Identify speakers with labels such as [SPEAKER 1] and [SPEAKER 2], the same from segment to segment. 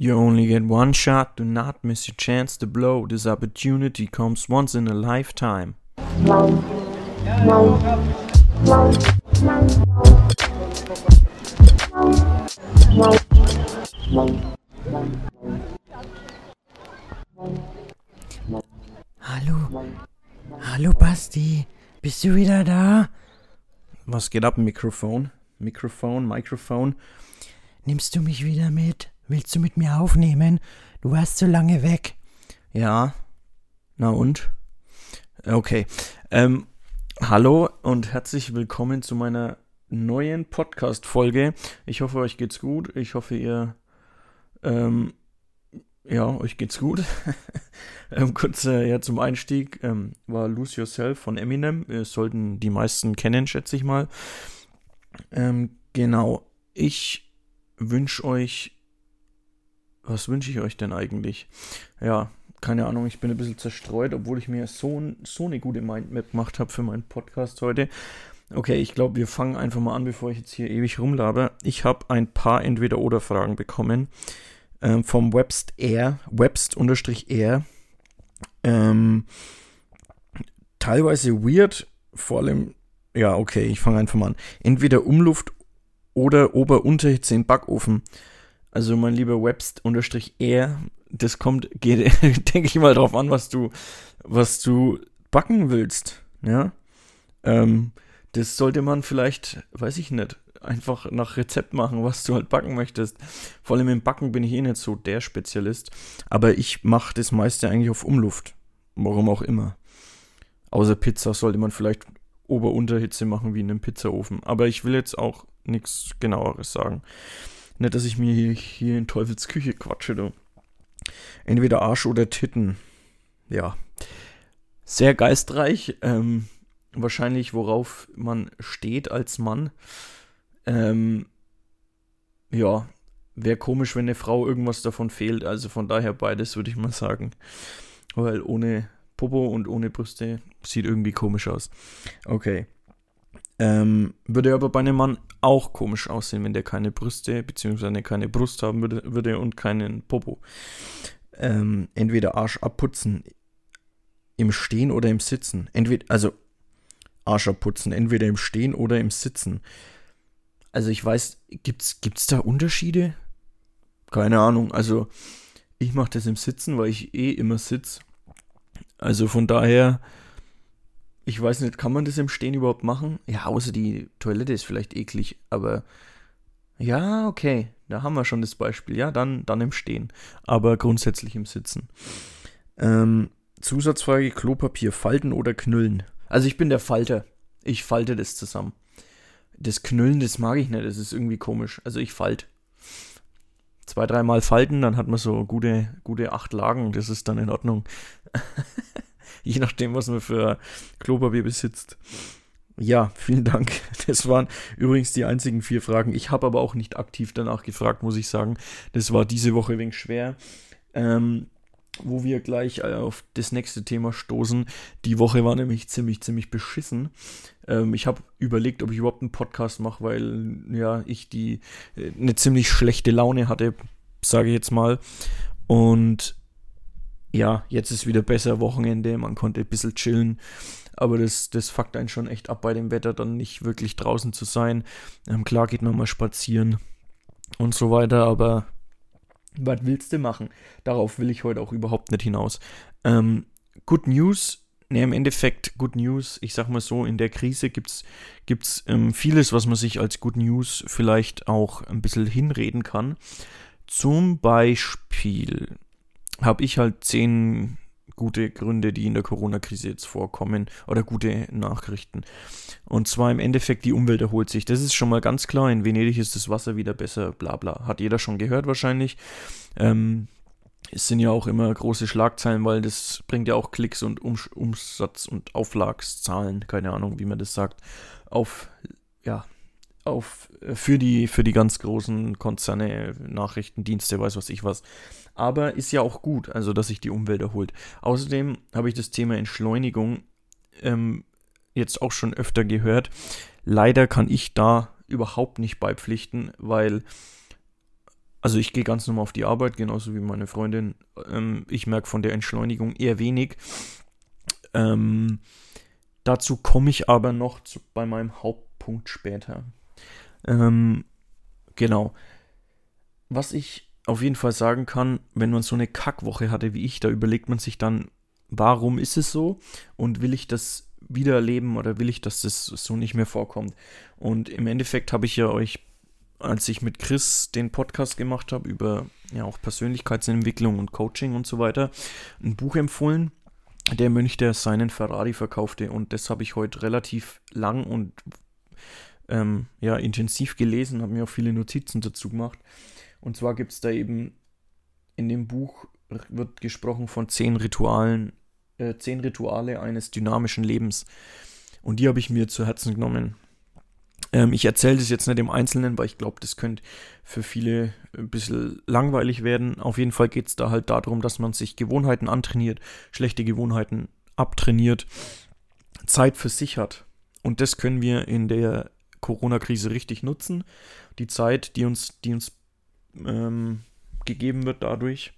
[SPEAKER 1] You only get one shot, do not miss your chance to blow. This opportunity comes once in a lifetime.
[SPEAKER 2] Hallo, hallo Basti, bist du wieder da?
[SPEAKER 1] Was geht ab, Mikrofon? Mikrofon, Mikrofon.
[SPEAKER 2] Nimmst du mich wieder mit? Willst du mit mir aufnehmen? Du warst so lange weg.
[SPEAKER 1] Ja. Na und? Okay. Ähm, hallo und herzlich willkommen zu meiner neuen Podcast-Folge. Ich hoffe, euch geht's gut. Ich hoffe, ihr, ähm, ja, euch geht's gut. ähm, kurz äh, ja, zum Einstieg ähm, war Lose Yourself von Eminem. Wir sollten die meisten kennen, schätze ich mal. Ähm, genau. Ich wünsche euch was wünsche ich euch denn eigentlich? Ja, keine Ahnung, ich bin ein bisschen zerstreut, obwohl ich mir so, so eine gute Mindmap gemacht habe für meinen Podcast heute. Okay, ich glaube, wir fangen einfach mal an, bevor ich jetzt hier ewig rumlabe. Ich habe ein paar Entweder-Oder-Fragen bekommen ähm, vom Webst Air, Webst-Air. Ähm, teilweise weird, vor allem, ja, okay, ich fange einfach mal an. Entweder Umluft oder Ober-Unterhitze in Backofen. Also mein lieber Webst-R, das kommt, geht, denke ich mal drauf an, was du, was du backen willst. Ja. Ähm, das sollte man vielleicht, weiß ich nicht, einfach nach Rezept machen, was du halt backen möchtest. Vor allem im Backen bin ich eh nicht so der Spezialist. Aber ich mache das meiste eigentlich auf Umluft. Warum auch immer. Außer Pizza sollte man vielleicht Ober-Unterhitze machen wie in einem Pizzaofen. Aber ich will jetzt auch nichts genaueres sagen. Nicht, dass ich mir hier, hier in Teufels Küche quatsche, du. Entweder Arsch oder Titten. Ja. Sehr geistreich. Ähm, wahrscheinlich, worauf man steht als Mann. Ähm, ja. Wäre komisch, wenn eine Frau irgendwas davon fehlt. Also von daher beides, würde ich mal sagen. Weil ohne Popo und ohne Brüste sieht irgendwie komisch aus. Okay. Ähm, würde aber bei einem Mann auch komisch aussehen, wenn der keine Brüste bzw. keine Brust haben würde, würde und keinen Popo. Ähm, entweder Arsch abputzen im Stehen oder im Sitzen. Entweder, also Arsch abputzen, entweder im Stehen oder im Sitzen. Also ich weiß, gibt's, gibt's da Unterschiede? Keine Ahnung. Also ich mache das im Sitzen, weil ich eh immer sitze. Also von daher ich weiß nicht, kann man das im Stehen überhaupt machen? Ja, außer die Toilette ist vielleicht eklig, aber ja, okay, da haben wir schon das Beispiel. Ja, dann, dann im Stehen, aber grundsätzlich im Sitzen. Ähm, Zusatzfrage: Klopapier falten oder knüllen? Also, ich bin der Falter. Ich falte das zusammen. Das Knüllen, das mag ich nicht, das ist irgendwie komisch. Also, ich falte. Zwei, dreimal falten, dann hat man so gute, gute acht Lagen, das ist dann in Ordnung. je nachdem, was man für Klopapier besitzt. Ja, vielen Dank. Das waren übrigens die einzigen vier Fragen. Ich habe aber auch nicht aktiv danach gefragt, muss ich sagen. Das war diese Woche ein wenig schwer. Ähm, wo wir gleich äh, auf das nächste Thema stoßen. Die Woche war nämlich ziemlich, ziemlich beschissen. Ähm, ich habe überlegt, ob ich überhaupt einen Podcast mache, weil ja, ich die äh, eine ziemlich schlechte Laune hatte, sage ich jetzt mal. Und ja, jetzt ist wieder besser Wochenende, man konnte ein bisschen chillen. Aber das, das fuckt einen schon echt ab bei dem Wetter, dann nicht wirklich draußen zu sein. Ähm, klar geht man mal spazieren und so weiter, aber was willst du machen? Darauf will ich heute auch überhaupt nicht hinaus. Ähm, Good News, ne, im Endeffekt Good News, ich sag mal so, in der Krise gibt es gibt's, ähm, vieles, was man sich als Good News vielleicht auch ein bisschen hinreden kann. Zum Beispiel habe ich halt zehn gute Gründe, die in der Corona-Krise jetzt vorkommen oder gute Nachrichten. Und zwar im Endeffekt, die Umwelt erholt sich. Das ist schon mal ganz klar. In Venedig ist das Wasser wieder besser, bla bla. Hat jeder schon gehört wahrscheinlich. Ähm, es sind ja auch immer große Schlagzeilen, weil das bringt ja auch Klicks und um Umsatz und Auflagszahlen, keine Ahnung, wie man das sagt, auf, ja, auf, für die, für die ganz großen Konzerne, Nachrichtendienste, weiß was ich was aber ist ja auch gut, also dass sich die Umwelt erholt. Außerdem habe ich das Thema Entschleunigung ähm, jetzt auch schon öfter gehört. Leider kann ich da überhaupt nicht beipflichten, weil also ich gehe ganz normal auf die Arbeit, genauso wie meine Freundin. Ähm, ich merke von der Entschleunigung eher wenig. Ähm, dazu komme ich aber noch zu, bei meinem Hauptpunkt später. Ähm, genau. Was ich auf jeden Fall sagen kann, wenn man so eine Kackwoche hatte wie ich, da überlegt man sich dann, warum ist es so und will ich das wieder erleben oder will ich, dass das so nicht mehr vorkommt. Und im Endeffekt habe ich ja euch, als ich mit Chris den Podcast gemacht habe über ja auch Persönlichkeitsentwicklung und Coaching und so weiter, ein Buch empfohlen. Der Mönch, der seinen Ferrari verkaufte. Und das habe ich heute relativ lang und ähm, ja, intensiv gelesen, habe mir auch viele Notizen dazu gemacht. Und zwar gibt es da eben in dem Buch wird gesprochen von zehn Ritualen, äh, zehn Rituale eines dynamischen Lebens. Und die habe ich mir zu Herzen genommen. Ähm, ich erzähle das jetzt nicht im Einzelnen, weil ich glaube, das könnte für viele ein bisschen langweilig werden. Auf jeden Fall geht es da halt darum, dass man sich Gewohnheiten antrainiert, schlechte Gewohnheiten abtrainiert, Zeit für sich hat. Und das können wir in der Corona-Krise richtig nutzen. Die Zeit, die uns, die uns ähm, gegeben wird dadurch.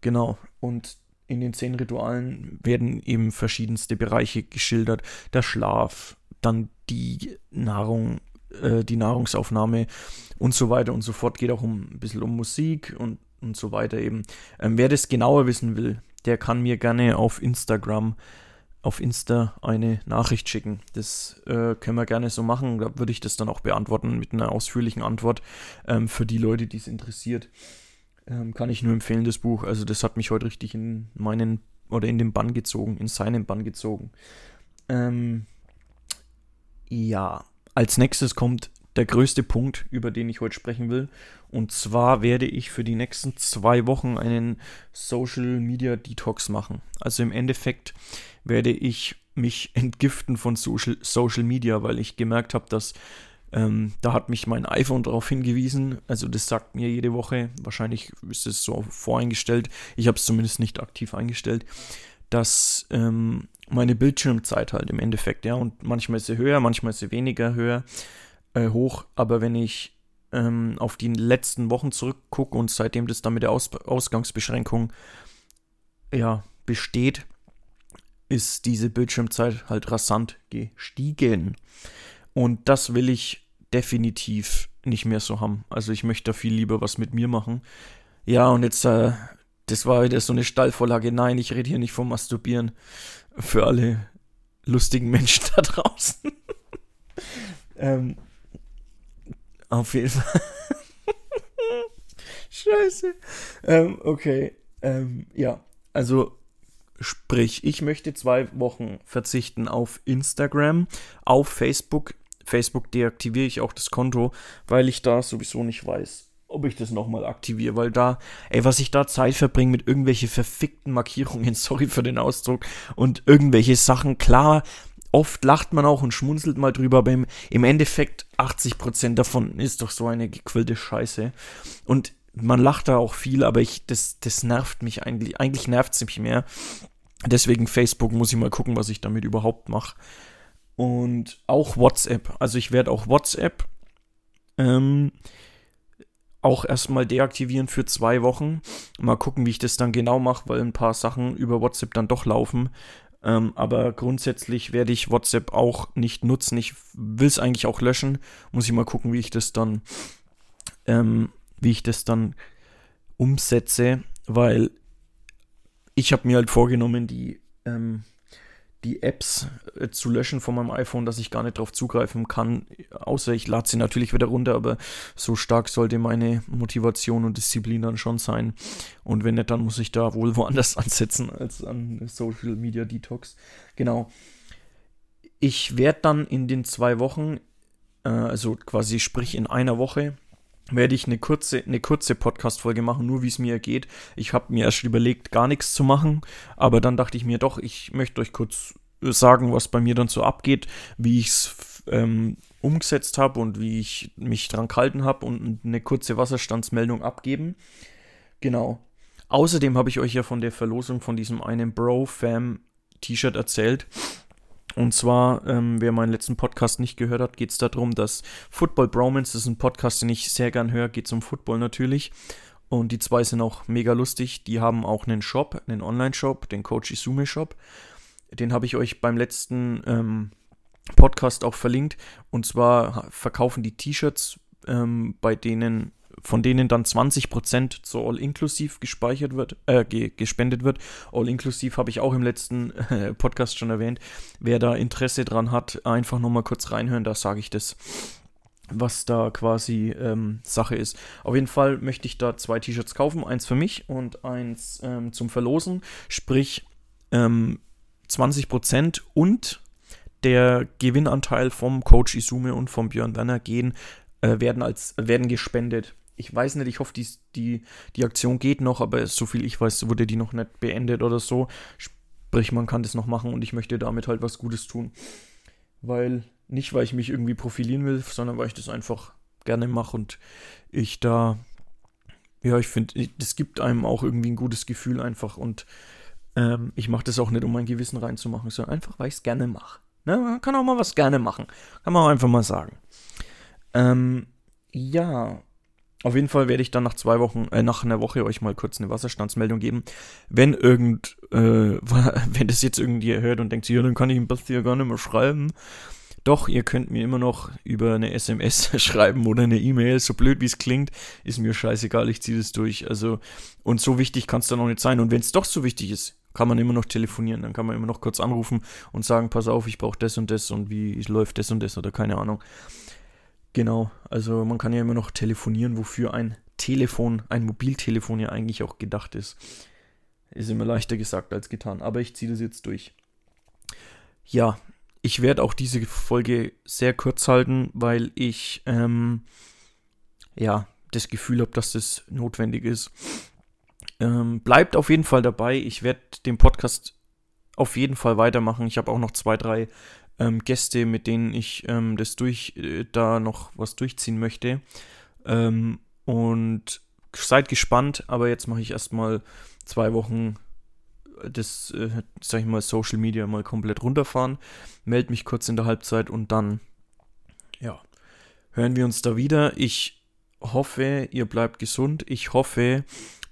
[SPEAKER 1] Genau. Und in den zehn Ritualen werden eben verschiedenste Bereiche geschildert. Der Schlaf, dann die Nahrung, äh, die Nahrungsaufnahme und so weiter und so fort. Geht auch um ein bisschen um Musik und, und so weiter eben. Ähm, wer das genauer wissen will, der kann mir gerne auf Instagram auf Insta eine Nachricht schicken. Das äh, können wir gerne so machen. Da würde ich das dann auch beantworten mit einer ausführlichen Antwort ähm, für die Leute, die es interessiert. Ähm, kann ich nur empfehlen, das Buch. Also das hat mich heute richtig in meinen oder in den Bann gezogen, in seinen Bann gezogen. Ähm, ja, als nächstes kommt der größte Punkt, über den ich heute sprechen will. Und zwar werde ich für die nächsten zwei Wochen einen Social Media Detox machen. Also im Endeffekt werde ich mich entgiften von Social, Social Media, weil ich gemerkt habe, dass ähm, da hat mich mein iPhone darauf hingewiesen. Also das sagt mir jede Woche, wahrscheinlich ist es so voreingestellt, ich habe es zumindest nicht aktiv eingestellt, dass ähm, meine Bildschirmzeit halt im Endeffekt, ja, und manchmal ist sie höher, manchmal ist sie weniger höher, äh, hoch, aber wenn ich ähm, auf die letzten Wochen zurückgucke und seitdem das dann mit der Aus Ausgangsbeschränkung ja, besteht, ist diese Bildschirmzeit halt rasant gestiegen. Und das will ich definitiv nicht mehr so haben. Also ich möchte da viel lieber was mit mir machen. Ja, und jetzt, äh, das war wieder so eine Stallvorlage. Nein, ich rede hier nicht vom Masturbieren. Für alle lustigen Menschen da draußen. ähm, auf jeden Fall. Scheiße. Ähm, okay. Ähm, ja, also Sprich, ich möchte zwei Wochen verzichten auf Instagram, auf Facebook. Facebook deaktiviere ich auch das Konto, weil ich da sowieso nicht weiß, ob ich das nochmal aktiviere, weil da, ey, was ich da Zeit verbringe mit irgendwelche verfickten Markierungen, sorry für den Ausdruck, und irgendwelche Sachen, klar, oft lacht man auch und schmunzelt mal drüber, aber im, Endeffekt 80% davon ist doch so eine gequillte Scheiße. Und man lacht da auch viel, aber ich, das, das nervt mich eigentlich. Eigentlich nervt es mich mehr. Deswegen Facebook muss ich mal gucken, was ich damit überhaupt mache. Und auch WhatsApp. Also ich werde auch WhatsApp ähm, auch erstmal deaktivieren für zwei Wochen. Mal gucken, wie ich das dann genau mache, weil ein paar Sachen über WhatsApp dann doch laufen. Ähm, aber grundsätzlich werde ich WhatsApp auch nicht nutzen. Ich will es eigentlich auch löschen. Muss ich mal gucken, wie ich das dann ähm, wie ich das dann umsetze, weil ich habe mir halt vorgenommen, die, ähm, die Apps äh, zu löschen von meinem iPhone, dass ich gar nicht darauf zugreifen kann, außer ich lade sie natürlich wieder runter, aber so stark sollte meine Motivation und Disziplin dann schon sein. Und wenn nicht, dann muss ich da wohl woanders ansetzen als an Social Media Detox. Genau. Ich werde dann in den zwei Wochen, äh, also quasi sprich in einer Woche, werde ich eine kurze, eine kurze Podcast-Folge machen, nur wie es mir geht. Ich habe mir erst überlegt, gar nichts zu machen, aber dann dachte ich mir doch, ich möchte euch kurz sagen, was bei mir dann so abgeht, wie ich es ähm, umgesetzt habe und wie ich mich dran gehalten habe und eine kurze Wasserstandsmeldung abgeben. Genau. Außerdem habe ich euch ja von der Verlosung von diesem einen Bro-Fam-T-Shirt erzählt. Und zwar, ähm, wer meinen letzten Podcast nicht gehört hat, geht es darum, dass Football Bromance, das ist ein Podcast, den ich sehr gern höre, geht um Football natürlich. Und die zwei sind auch mega lustig. Die haben auch einen Shop, einen Online-Shop, den Coach Isume Shop. Den habe ich euch beim letzten ähm, Podcast auch verlinkt. Und zwar verkaufen die T-Shirts, ähm, bei denen von denen dann 20% zu All-Inclusive gespeichert wird, äh, gespendet wird. All-Inclusive habe ich auch im letzten äh, Podcast schon erwähnt. Wer da Interesse dran hat, einfach nochmal kurz reinhören, da sage ich das, was da quasi ähm, Sache ist. Auf jeden Fall möchte ich da zwei T-Shirts kaufen, eins für mich und eins ähm, zum Verlosen, sprich ähm, 20% und der Gewinnanteil vom Coach Isume und vom Björn Werner gehen, äh, werden, als, werden gespendet. Ich weiß nicht, ich hoffe, die, die, die Aktion geht noch, aber so viel ich weiß, wurde die noch nicht beendet oder so. Sprich, man kann das noch machen und ich möchte damit halt was Gutes tun. Weil, nicht weil ich mich irgendwie profilieren will, sondern weil ich das einfach gerne mache und ich da, ja, ich finde, das gibt einem auch irgendwie ein gutes Gefühl einfach und ähm, ich mache das auch nicht, um mein Gewissen reinzumachen, sondern einfach, weil ich es gerne mache. Ne? Man kann auch mal was gerne machen. Kann man auch einfach mal sagen. Ähm, ja, auf jeden Fall werde ich dann nach zwei Wochen, äh, nach einer Woche euch mal kurz eine Wasserstandsmeldung geben. Wenn irgend, äh, wenn das jetzt irgendwie hört und denkt, ja, dann kann ich ein bisschen gar nicht mehr schreiben. Doch, ihr könnt mir immer noch über eine SMS schreiben oder eine E-Mail, so blöd wie es klingt, ist mir scheißegal, ich ziehe das durch. Also, und so wichtig kann es dann auch nicht sein. Und wenn es doch so wichtig ist, kann man immer noch telefonieren, dann kann man immer noch kurz anrufen und sagen, pass auf, ich brauche das und das und wie läuft das und das oder keine Ahnung. Genau, also man kann ja immer noch telefonieren, wofür ein Telefon, ein Mobiltelefon ja eigentlich auch gedacht ist. Ist immer leichter gesagt als getan, aber ich ziehe das jetzt durch. Ja, ich werde auch diese Folge sehr kurz halten, weil ich ähm, ja das Gefühl habe, dass das notwendig ist. Ähm, bleibt auf jeden Fall dabei. Ich werde den Podcast auf jeden Fall weitermachen. Ich habe auch noch zwei, drei ähm, Gäste, mit denen ich ähm, das durch, äh, da noch was durchziehen möchte. Ähm, und seid gespannt, aber jetzt mache ich erstmal zwei Wochen äh, das, äh, sag ich mal, Social Media mal komplett runterfahren. Meld mich kurz in der Halbzeit und dann, ja, hören wir uns da wieder. Ich hoffe, ihr bleibt gesund. Ich hoffe,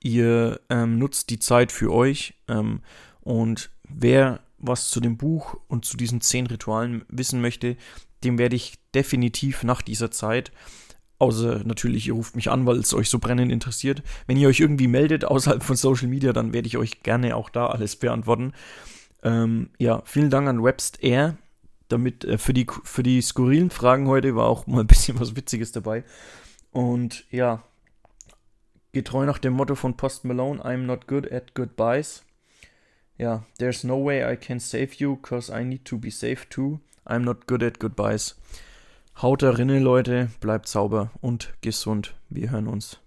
[SPEAKER 1] ihr ähm, nutzt die Zeit für euch. Ähm, und wer was zu dem Buch und zu diesen zehn Ritualen wissen möchte, dem werde ich definitiv nach dieser Zeit, außer natürlich, ihr ruft mich an, weil es euch so brennend interessiert, wenn ihr euch irgendwie meldet außerhalb von Social Media, dann werde ich euch gerne auch da alles beantworten. Ähm, ja, vielen Dank an Webst Air. Damit äh, für, die, für die skurrilen Fragen heute war auch mal ein bisschen was Witziges dabei. Und ja, getreu nach dem Motto von Post Malone, I'm not good at goodbyes ja, there's no way I can save you, cause I need to be safe too. I'm not good at goodbyes. Haut da rinne, Leute, bleibt sauber und gesund. Wir hören uns.